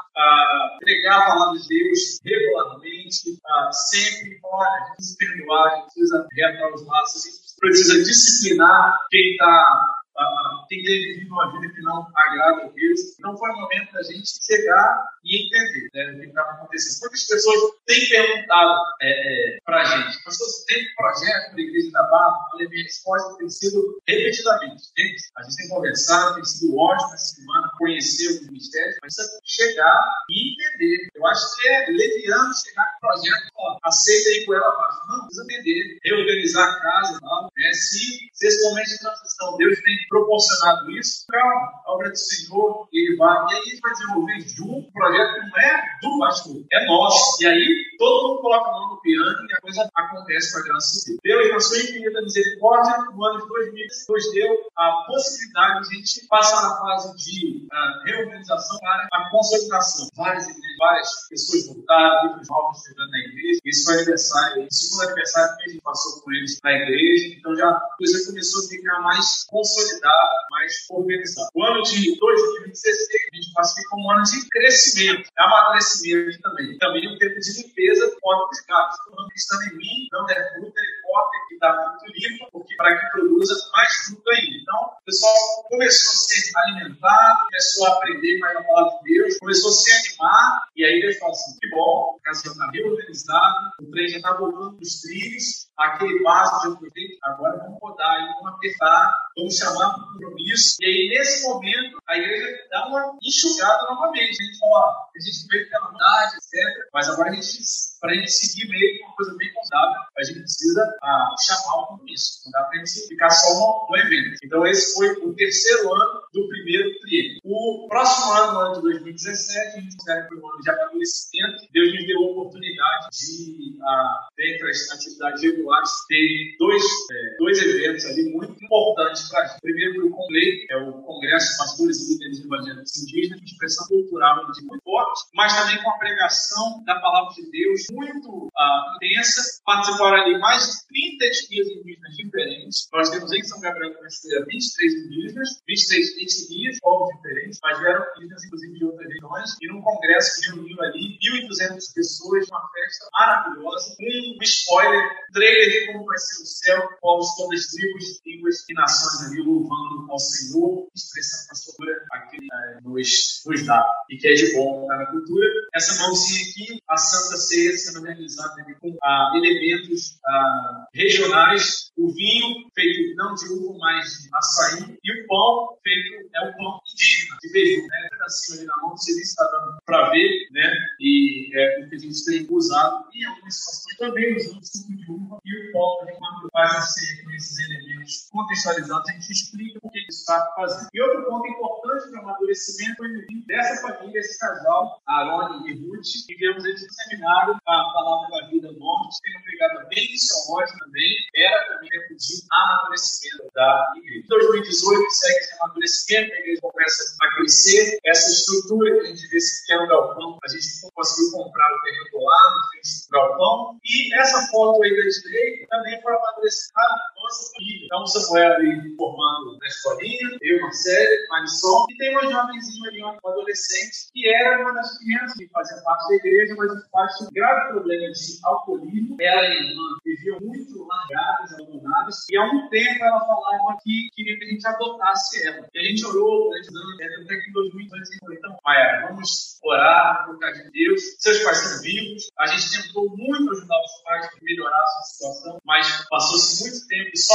pregar a palavra de Deus regularmente, uh, sempre, olha, a gente precisa perdoar, a gente precisa reatar os laços, a gente precisa disciplinar quem está uh, tem vivido uma vida que não agrada a Deus. Não foi o momento da gente chegar e entender né, o que estava acontecendo. Muitas pessoas têm perguntado é, é para a gente, pastor, você tem um projeto para a Igreja da Barra? a minha resposta tem sido repetidamente. Gente, a gente tem conversado, tem sido ótimo essa semana, conhecer o ministério, mas precisa chegar e entender. Eu acho que é leviano chegar com o projeto e falar, aceita aí com ela abaixo. Não, precisa entender, reorganizar a casa, tal, né? se, se esse momento de transição Deus tem proporcionado isso, calma, a obra do Senhor, ele vai, e aí a gente vai desenvolver junto um projeto que não é do pastor, é nosso. E aí todo mundo coloca a mão no piano e a coisa acontece com a graça de Deus. Deus, na sua infinita misericórdia, no ano de 2000, nos deu a possibilidade de a gente passar na fase de uh, reorganização para a consolidação. Várias igrejas, várias pessoas voltaram, muitos jovens chegando na igreja. Esse foi aniversário, o segundo aniversário que a gente passou com eles na igreja. Então já a coisa começou a ficar mais consolidada mais organizada. O ano de 2016 a gente classifica como um ano de crescimento, amadurecimento também. Também um tempo de limpeza pode buscar. Quando estando em mim, não der ele e dá fruto limpo, porque para que produza mais fruto ainda. Então, o pessoal começou a ser alimentado, começou a aprender mais a palavra de Deus, começou a se animar, e aí Deus fala assim: que bom, a casa já está reorganizada, o trem já está voltando para os trilhos, aquele vaso já foi feito, agora vamos rodar, vamos apertar, vamos chamar para o compromisso. E aí, nesse momento, a igreja dá uma enxugada novamente. A gente fala, a gente veio pela vontade, etc. Mas agora a gente, para a gente seguir meio uma coisa bem contável, a gente precisa ah, chamar o compromisso. Não dá para a gente ficar só no, no, evento. Então, esse foi o terceiro ano do primeiro triênio. O próximo ano, no ano de 2017, a gente considera que foi ano de. Deus nos deu a oportunidade de, ah, dentre as atividades regulares, ter dois, é, dois eventos ali muito importantes para a gente. Primeiro, o CONLEI, que é o Congresso de Pastores e Líderes Evangélicos Indígenas, de expressão cultural muito forte, mas também com a pregação da palavra de Deus muito ah, intensa. Participaram ali mais de 30 etnias indígenas diferentes. Nós temos em São Gabriel da Mestre 23 indígenas, 23 etnias, povos diferentes, mas vieram indígenas, inclusive, de outras regiões, e num congresso que reuniu ali 1.200 pessoas, uma festa maravilhosa, um spoiler, um trailer de como vai ser o céu, de todas as tribos, línguas e nações ali louvando ao Senhor, expressando a sua aqui nos, nos dá, e que é de bom na cultura. Essa mãozinha aqui, a Santa Ceia, sendo realizada com ah, elementos ah, regionais, o vinho feito não de uva, mas de açaí, e o pão feito, é um pão indígena, de beiju, né? Pedacinho ali na mão, você está dando para ver, né? E é o que a gente tem usado em algumas situações também usando suco de uva e o pão, quando faz a ceia com esses elementos contextualizados, a gente explica por que está fazendo. E outro ponto importante para o amadurecimento foi dessa família, esse casal, Aaron e Ruth, que vemos eles no seminário, a palavra da vida morte, tem uma pegada bem missiológica também, era também de amadurecimento da igreja. Em 2018 segue esse amadurecimento, a igreja começa a crescer, essa estrutura que a gente vê esse pequeno galpão, a gente conseguiu comprar o terreno do lado, fez o galpão, e essa foto aí da direita também foi amadurecer a nossa família. Então, Samuel ali formando na escolinha, eu, Marcelo, Marisol, e tem uma jovenzinha ali, uma adolescente, que era uma das crianças que fazia parte da igreja, mas faz um grave problema de alcoolismo. Ela e a irmã viviam muito largadas, abandonadas, e há um tempo ela falava que queria que a gente adotasse ela. E a gente orou durante anos, até que em 2018 a gente falou, então, Maia, vamos orar causa de Deus. Seus pais são vivos. A gente tentou muito ajudar os pais a melhorar a sua situação, mas passou-se muito tempo e só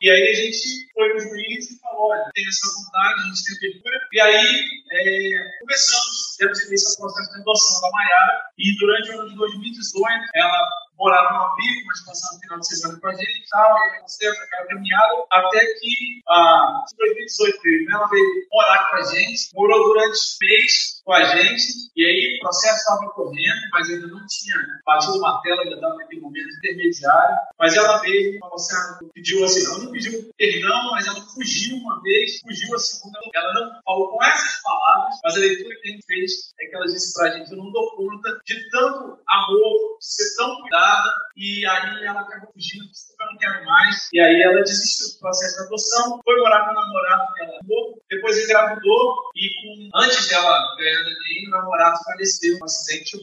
E aí a gente foi no juiz e falou, olha, tem essa vontade, a gente tem abertura. E aí é, começamos, temos ao processo de adoção da Maiara, e durante o ano de 2018 ela morava numa bico, mas passava o final de semana com a gente e tal, e aí aquela caminhada, até que ah, em 2018 né, ela veio morar com a gente, morou durante mês com a gente, e aí o processo estava correndo, mas ainda não tinha batido uma tela, ainda estava naquele momento intermediário, mas ela veio, você pediu assim, ela não pediu perdão, mas ela fugiu uma vez, fugiu a segunda, ela não falou com essas palavras, mas a leitura que a gente fez é que ela disse pra gente, eu não dou conta de tanto amor, de ser tão cuidada, e aí ela acabou fugindo, eu não quero mais, e aí ela desistiu do processo de adoção, foi morar com o namorado dela, depois engravidou, e com, antes dela ganhar neném, o namorado faleceu um acidente de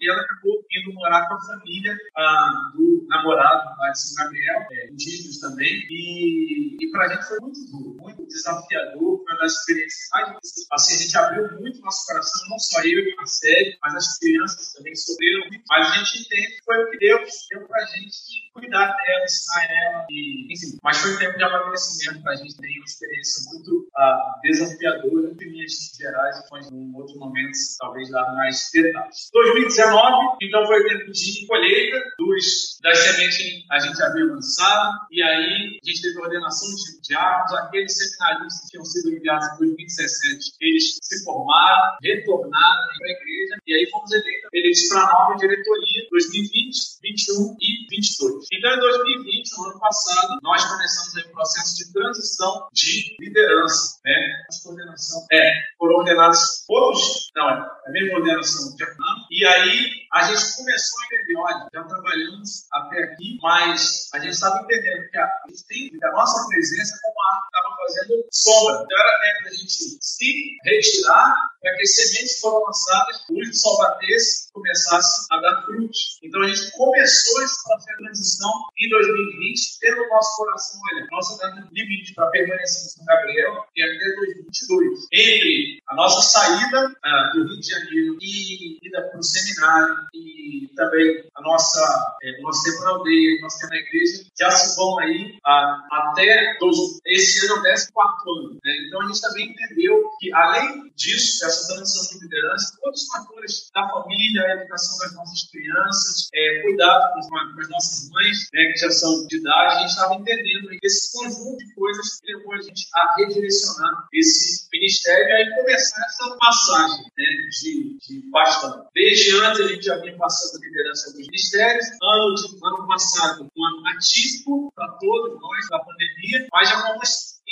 e ela acabou indo morar com a família ah, do namorado lá de São Gabriel, é, indígenas também, e, e pra gente foi muito duro, muito desafiador, foi uma das experiências mais. Assim, a gente abriu muito nosso coração, não só eu e Marcelo, mas as crianças também sofreram muito, mas a gente entende que foi o que Deus deu pra gente cuidar dela, ensinar ela, e, enfim, mas foi um tempo de amadurecimento pra gente, tem uma experiência muito uh, desafiadora, em linhas gerais, mas num outro momento, talvez dar mais detalhes. 2019, então foi o tempo de colheita dos, das sementes a gente havia lançado, e aí a gente teve a ordenação de diáconos, aqueles seminários que tinham sido enviados em 2017, eles se formaram, retornaram para a igreja, e aí fomos eleitos, eleitos para a nova diretoria 2020, 21 e 22. Então, em 2020, no ano passado, nós começamos aí o processo de transição de liderança, né? A coordenação é, foram ordenados todos, não, é a mesma ordenação de ano, e aí a gente começou a entender, olha, já trabalhamos até aqui, mas a gente estava entendendo que a, a gente tem a nossa presença como estava fazendo sombra. Então era tempo da gente se retirar para que as sementes foram lançadas, o sol batesse começasse a dar frutos. Então a gente começou esse processo de transição em 2020, tendo no nosso coração, olha, nossa data limite para permanecer em São Gabriel, é até 2022. Entre a nossa saída ah, do Rio de Janeiro e ida para o seminário e também a nossa, é, nosso tempo na aldeia, nosso tempo na igreja, já se vão aí ah, até dois, esse ano é o 14 ano. Né? Então a gente também entendeu que, além disso, essa transição de liderança, todos os fatores da família, a educação das nossas crianças, é, cuidado com, com, as nossas mães, né, que já são de idade, a gente estava entendendo esse conjunto de coisas que levou a gente a redirecionar esse ministério e aí começar essa passagem né, de, de bastante. Desde antes a gente já vinha passando a liderança dos ministérios, ano, ano passado um ano atípico para todos nós, da pandemia, mas já vamos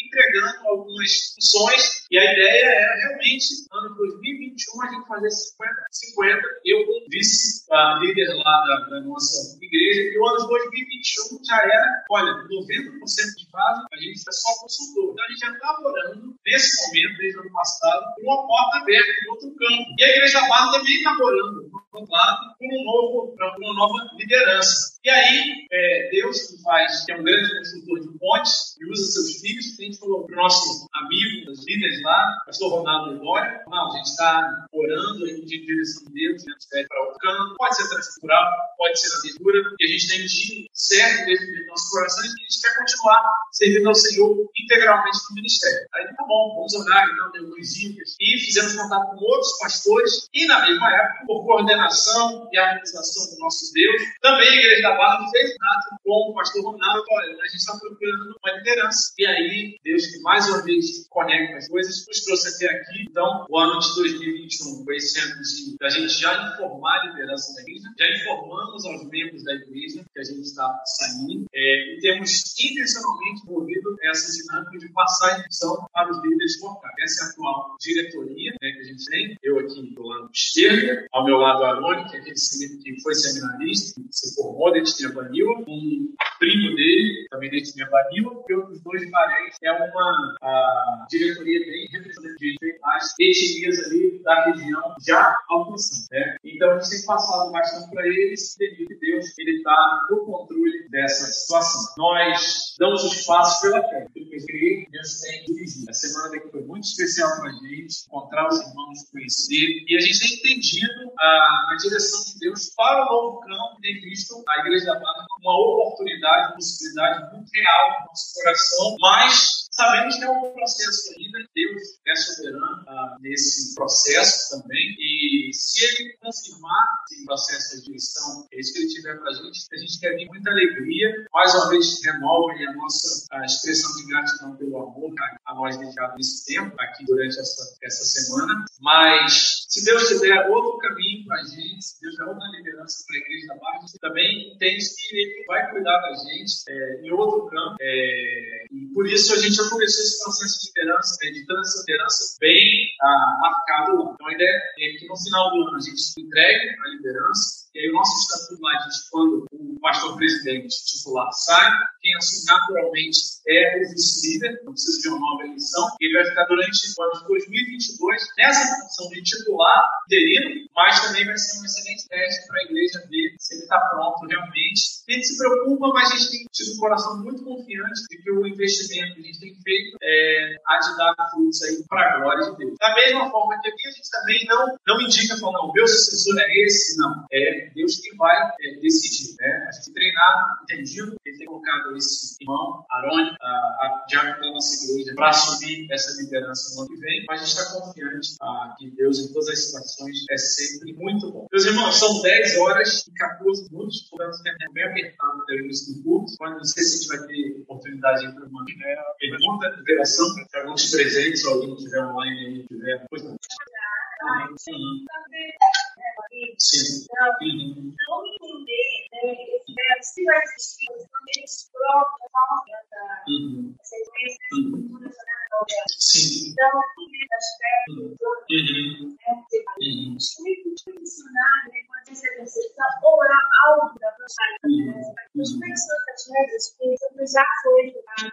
entregando algumas funções e a ideia era realmente, ano 2021, a gente fazer 50-50. Eu, como vice-líder lá da, da, nossa igreja, e o ano 2021 já era, olha, 90% de fase, a gente é só consultor. Então a gente já está orando, nesse momento, desde o ano passado, com uma porta aberta em outro campo. E a igreja base também está orando, lado, com um novo, uma nova liderança. E aí, é, Deus que faz, que é um grande consultor de pontes, e usa seus filhos, a gente falou para o nosso amigo, os líderes lá, pastor Ronaldo não, a gente está orando, a gente direção de Deus, né, para o campo, pode ser transcultural, pode ser na leitura, e a gente tem de certo dentro do nosso coração e a gente quer continuar servindo ao Senhor integralmente no ministério. Aí tá bom, vamos orar, então, deu e fizemos contato com outros pastores, e na mesma época, por coordenação e harmonização do nosso Deus, também a igreja da Barra fez nada com o pastor Ronaldo, olha, a gente está procurando uma liderança. E aí, Deus que mais uma vez conecta as coisas, nos trouxe até aqui. Então, o ano de 2021 foi esse ano de a gente já informar a liderança da igreja, já informamos aos membros da igreja que a gente está saindo é, e temos intencionalmente envolvido essa dinâmica de passar a instrução para os líderes locais. Essa é a atual diretoria né, que a gente tem. Eu aqui do lado esquerdo, ao meu lado Que é que foi seminarista, que se formou dentro de Banil, um primo dele, também dentro de Banil, e outros dois parentes. É uma a, diretoria bem representativa das etnias ali da região já alcançando. Né? Então a gente tem passado bastante para eles, pedir que Deus ele está no controle dessa situação. Nós damos os passos pela fé. Porque Tem dirigido. A semana daqui foi muito especial para a gente, encontrar os irmãos, conhecer. E a gente tem entendido a, a direção de Deus para o novo campo tem visto a Igreja da Barra como uma oportunidade, uma possibilidade muito real no nosso coração, mas Sabemos que é um processo ainda, Deus é soberano ah, nesse processo também, e se Ele confirmar esse processo de direção, é isso que Ele tiver para a gente, a gente quer vir muita alegria, mais uma vez renova a nossa a expressão de gratidão pelo amor a nós dedicado nesse tempo, aqui durante essa, essa semana, mas se Deus tiver outro caminho para a gente, se Deus tiver outra liderança para a igreja da Barra, também entende que Ele vai cuidar da gente é, em outro campo, é, e por isso a gente começou esse processo de liderança, né, de liderança bem ah, marcado lá. Então a ideia é que no final do ano a gente entregue a liderança, e aí o nosso estatuto lá diz quando o pastor presidente titular sai, quem assume naturalmente é o vice-líder, não precisa de uma nova eleição, ele vai ficar durante o ano de 2022 nessa função de titular, interino, mas também vai ser um excelente teste para a igreja ver se ele está pronto realmente. A gente se preocupa, mas a gente tem tido um coração muito confiante de que o investimento que a gente tem feito é, há de dar frutos aí para a glória de Deus. Da mesma forma que aqui a gente também não, não indica, falando, não, meu sucessor é esse, não. É Deus que vai é, decidir. Né? A gente treinar, entendido, ele tem colocado esse irmão, Arone, a, a diácono da nossa igreja, para assumir essa liderança no ano que vem, mas a gente está confiante a, que Deus, em todas as situações, é sempre muito bom. Meus irmãos, são 10 horas e 14 minutos, portanto, é bem apertado o início do curso. Não sei se a gente vai ter oportunidade para uma pergunta, interação, se alguns presentes, se alguém estiver online aí, tiver. Pois não. Sim. Sim. Uhum. Não entender né, se vai existir eles próprios da uhum. uhum. Sim. Então, aspectos, uhum. né, muito ensinar, né, quando essa percepção, ou é algo da personalidade. Os pessoas que já foi educado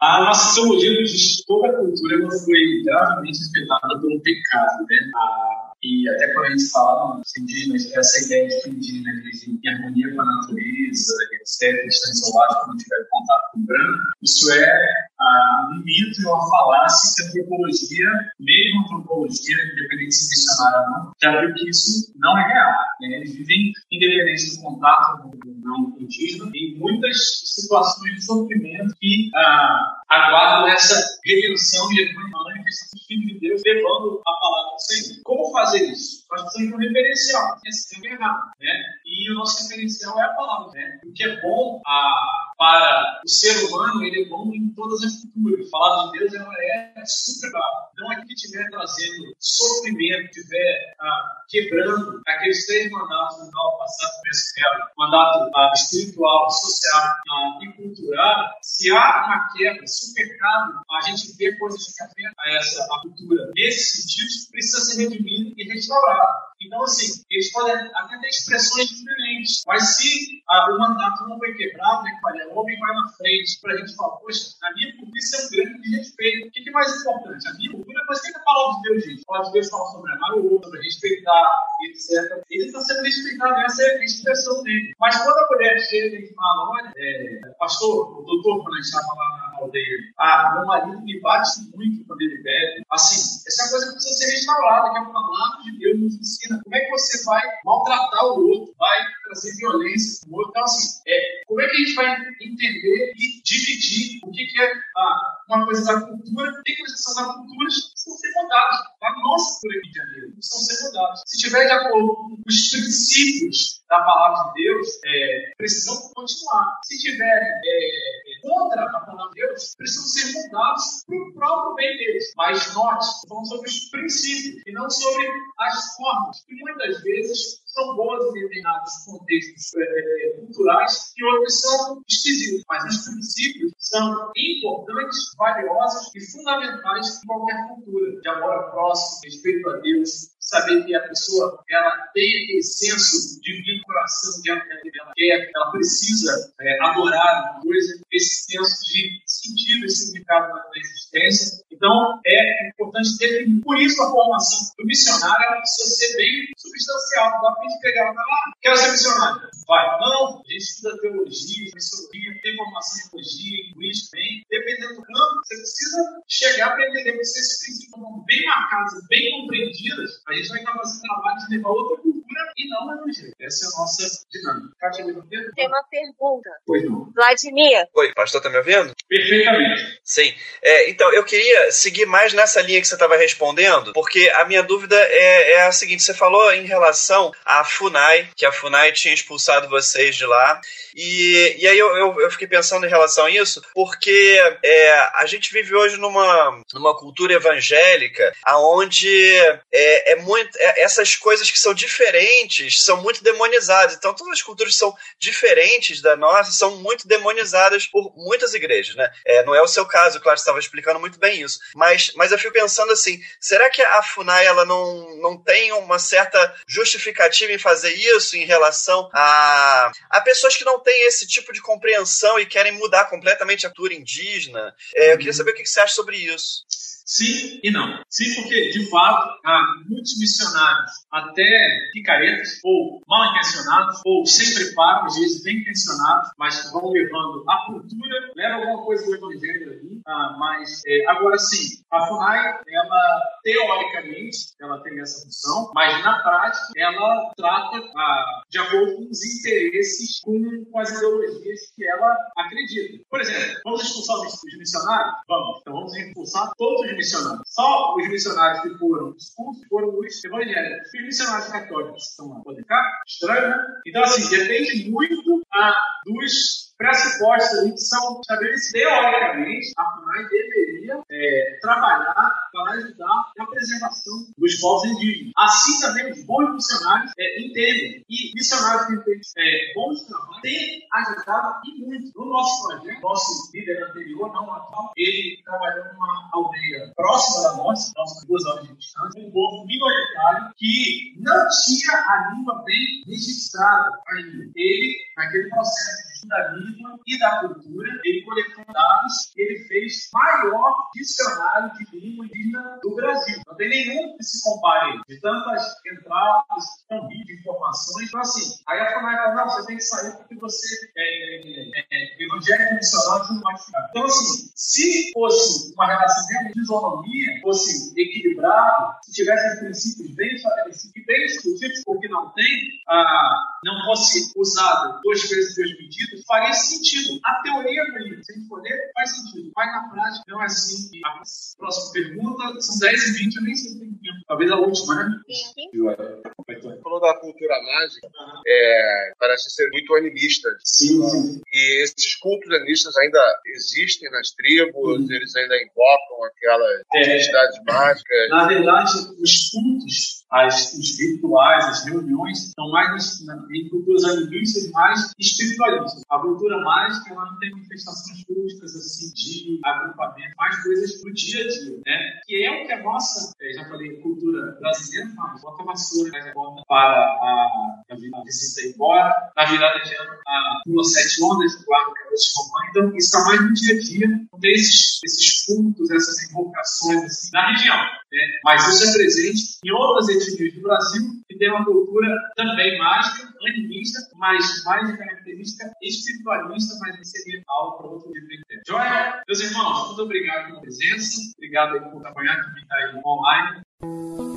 a nossa simbologia de toda a cultura ela foi gravemente afetada pelo pecado, né? A, e até quando a gente dos indígenas, essa ideia de que o indígena vive em harmonia com a natureza, etc., estão isolados quando tiver contato com o branco, isso é ah, um mito e uma falácia que a antropologia, mesmo a antropologia, independente de se missionária ou não, já viu que isso não é real. Né? Eles vivem, independente do contato com o não indígena, em muitas situações de sofrimento que ah, aguardam essa redenção e a manifestação do Filho de Deus levando a palavra do Senhor. Como fazer isso? Nós precisamos de um referencial, esse é errado, né? E o nosso referencial é a palavra, né? O que é bom ah, para o ser humano, ele é bom em todas as culturas. A palavra de Deus ela é super brava. Então, aqui que estiver trazendo sofrimento, estiver ah, quebrando aqueles três mandatos do qual passado por esse mandato ah, espiritual, social ah, e cultural, se há uma quebra, se o pecado, a gente vê coisas que afetam a essa a cultura nesse sentido, precisa ser redimido e restaurado. Então, assim, eles podem até ter expressões diferentes, mas se ah, o mandato não foi quebrado, né, o homem vai na frente para a gente falar, poxa, a minha é um grande respeito. O que é mais importante? A minha cultura, mas o que é palavra de Deus diz? A palavra de Deus fala sobre amar o outro, respeitar, etc. Ele está sendo respeitado, essa é a expressão dele. Mas quando a mulher chega e fala, olha, é, pastor, o doutor, quando a gente estava lá na aldeia, ah, meu marido me bate muito quando ele bebe. Assim, essa é coisa que precisa ser restaurada, que é a palavra de Deus nos ensina. Como é que você vai maltratar o outro, vai trazer violência para o outro? Então, assim, é, como é que a gente vai entender e dividir o que, que é ah, uma coisa da cultura, tem coisas que são da cultura que são mudadas. A nossa cultura aqui de Janeiro são ser mudadas. Se tiver de acordo com os princípios da palavra de Deus, é, precisam continuar. Se tiverem é, contra a palavra de Deus, precisam ser mudados para o próprio bem deles. Mas nós falamos sobre os princípios e não sobre as formas, que muitas vezes são boas em determinados contextos é, culturais e outros são esquisitos. Mas os princípios são importantes, valiosos e fundamentais em qualquer cultura. De amor ao próximo, respeito a Deus, saber que a pessoa ela tem aquele senso de vinculação que ela, ela quer, ela precisa é, adorar uma coisa, esse senso de sentido e significado na existência. Então, é importante definir. Por isso, a formação do missionário precisa ser bem substancial. Não dá para a gente pegar e falar, ah, quero ser missionário. Vai. Não, a gente estuda teologia, missiologia, tem formação em teologia, linguística, bem. Dependendo do campo, você precisa chegar para entender que se esses princípios estão bem marcados, bem compreendidos, a gente vai estar fazendo trabalho de levar outra cultura e não a evangelho. Essa é a nossa dinâmica. Kátia, Tem uma pergunta. Pois não. Vladimir. Oi, pastor, tá me ouvindo? Perfeitamente. Sim. É, então, eu queria seguir mais nessa linha que você estava respondendo, porque a minha dúvida é, é, a seguinte: você falou em relação à FUNAI, que a FUNAI tinha expulsado vocês de lá, e, e aí eu, eu, eu fiquei pensando em relação a isso, porque é, a gente vive hoje numa, numa cultura evangélica onde é, é muito, é, essas coisas que são diferentes são muito demonizadas. Então, todas as culturas que são diferentes da nossa são muito demonizadas por muitas igrejas, né? É, não é o seu caso, claro, você estava explicando muito bem isso. Mas, mas eu fico pensando assim: será que a FUNAI ela não, não tem uma certa justificativa em fazer isso em relação a, a pessoas que não têm esse tipo de compreensão e querem mudar completamente a cultura indígena? É, eu queria saber o que você acha sobre isso. Sim e não. Sim, porque, de fato, há muitos missionários, até picaretas, ou mal intencionados, ou sem preparo, às vezes bem intencionados, mas vão levando a cultura, leva alguma coisa do evangelho ali. Ah, mas, é, agora sim, a FUNAI, ela, teoricamente, ela tem essa função, mas na prática, ela trata ah, de acordo com os interesses, com, com as ideologias que ela acredita. Por exemplo, vamos expulsar os missionários? Vamos. Então, vamos expulsar todos os missionários. Só os missionários que foram expulsos foram os evangélicos. Os missionários católicos estão lá. Podem ficar? Estranho, né? Então, assim, depende muito ah, dos pressupostos ali que são estabelecidos. Teoricamente, a FUNAI deveria é, trabalhar para ajudar na preservação dos povos indígenas. Assim também os bons missionários é, entendem. E missionários que têm é, bons trabalhos têm ajudado e muito. No nosso projeto, nosso líder anterior, não atual, ele trabalhou numa aldeia próxima da nossa, nossa duas horas de distância, um povo minoritário que não tinha a língua bem registrada ainda. Ele, naquele processo da língua e da cultura, ele coletou dados e ele fez maior dicionário de língua indígena do Brasil. Não tem nenhum que se compare de tantas entradas, tão de informações. Então, assim, aí a FUNAI fala, não, você tem que sair porque você é, é, é evangélico missionário, não pode ficar. Então, assim, se fosse uma relação de isonomia, fosse equilibrado, se tivesse princípios bem estabelecidos e bem discutidos, porque não tem, ah, não fosse usado duas vezes dois pedidos, faria sentido. A teoria do livro, se a gente for ler, faz sentido. Mas na prática, não é assim. A próxima pergunta, são 10 e 20, eu nem sei se tem tempo. Talvez a última, né? Sim. Falou da cultura mágica, uhum. é, parece ser muito animista. Sim, sim. E esses cultos animistas ainda existem nas tribos, uhum. eles ainda invocam aquelas é, entidades mágicas. Na verdade, os cultos as, os rituais, as reuniões, estão mais em culturas animistas, mais espiritualistas. A cultura mágica ela não tem manifestações públicas assim, de agrupamento, mais coisas do dia a dia, né? que é o que a nossa, é, já falei, cultura brasileira faz. Bota a vassoura, né? volta para a, a visita embora, na virada de ano, a pula sete ondas, o cabelo de comando. Então, isso está mais no dia a dia, tem esses, esses cultos, essas invocações assim, na região. Né? Mas isso é presente em outras etnias do Brasil, que tem uma cultura também mágica, animista, mas mais de característica espiritualista, mas seria algo para outro dia. Joia, meus irmãos, muito obrigado pela presença, obrigado por acompanhar quem está aí online.